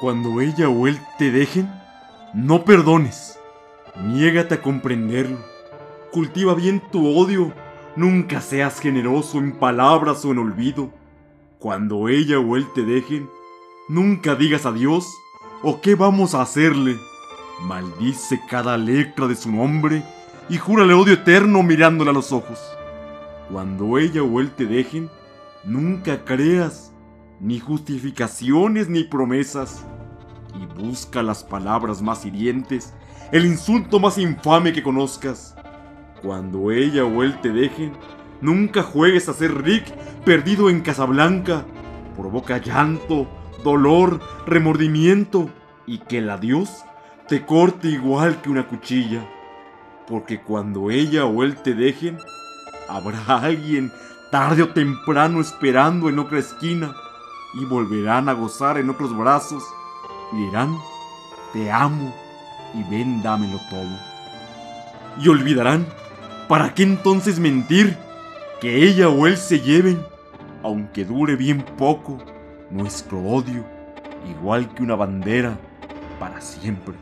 Cuando ella o él te dejen, no perdones. Niégate a comprenderlo. Cultiva bien tu odio. Nunca seas generoso en palabras o en olvido. Cuando ella o él te dejen, nunca digas adiós o qué vamos a hacerle. Maldice cada letra de su nombre y júrale odio eterno mirándole a los ojos. Cuando ella o él te dejen, nunca creas ni justificaciones ni promesas busca las palabras más hirientes, el insulto más infame que conozcas. Cuando ella o él te dejen, nunca juegues a ser Rick perdido en Casablanca. Provoca llanto, dolor, remordimiento y que el adiós te corte igual que una cuchilla. Porque cuando ella o él te dejen, habrá alguien tarde o temprano esperando en otra esquina y volverán a gozar en otros brazos y dirán, te amo y ven dámelo todo. Y olvidarán, ¿para qué entonces mentir? Que ella o él se lleven, aunque dure bien poco, nuestro odio, igual que una bandera, para siempre.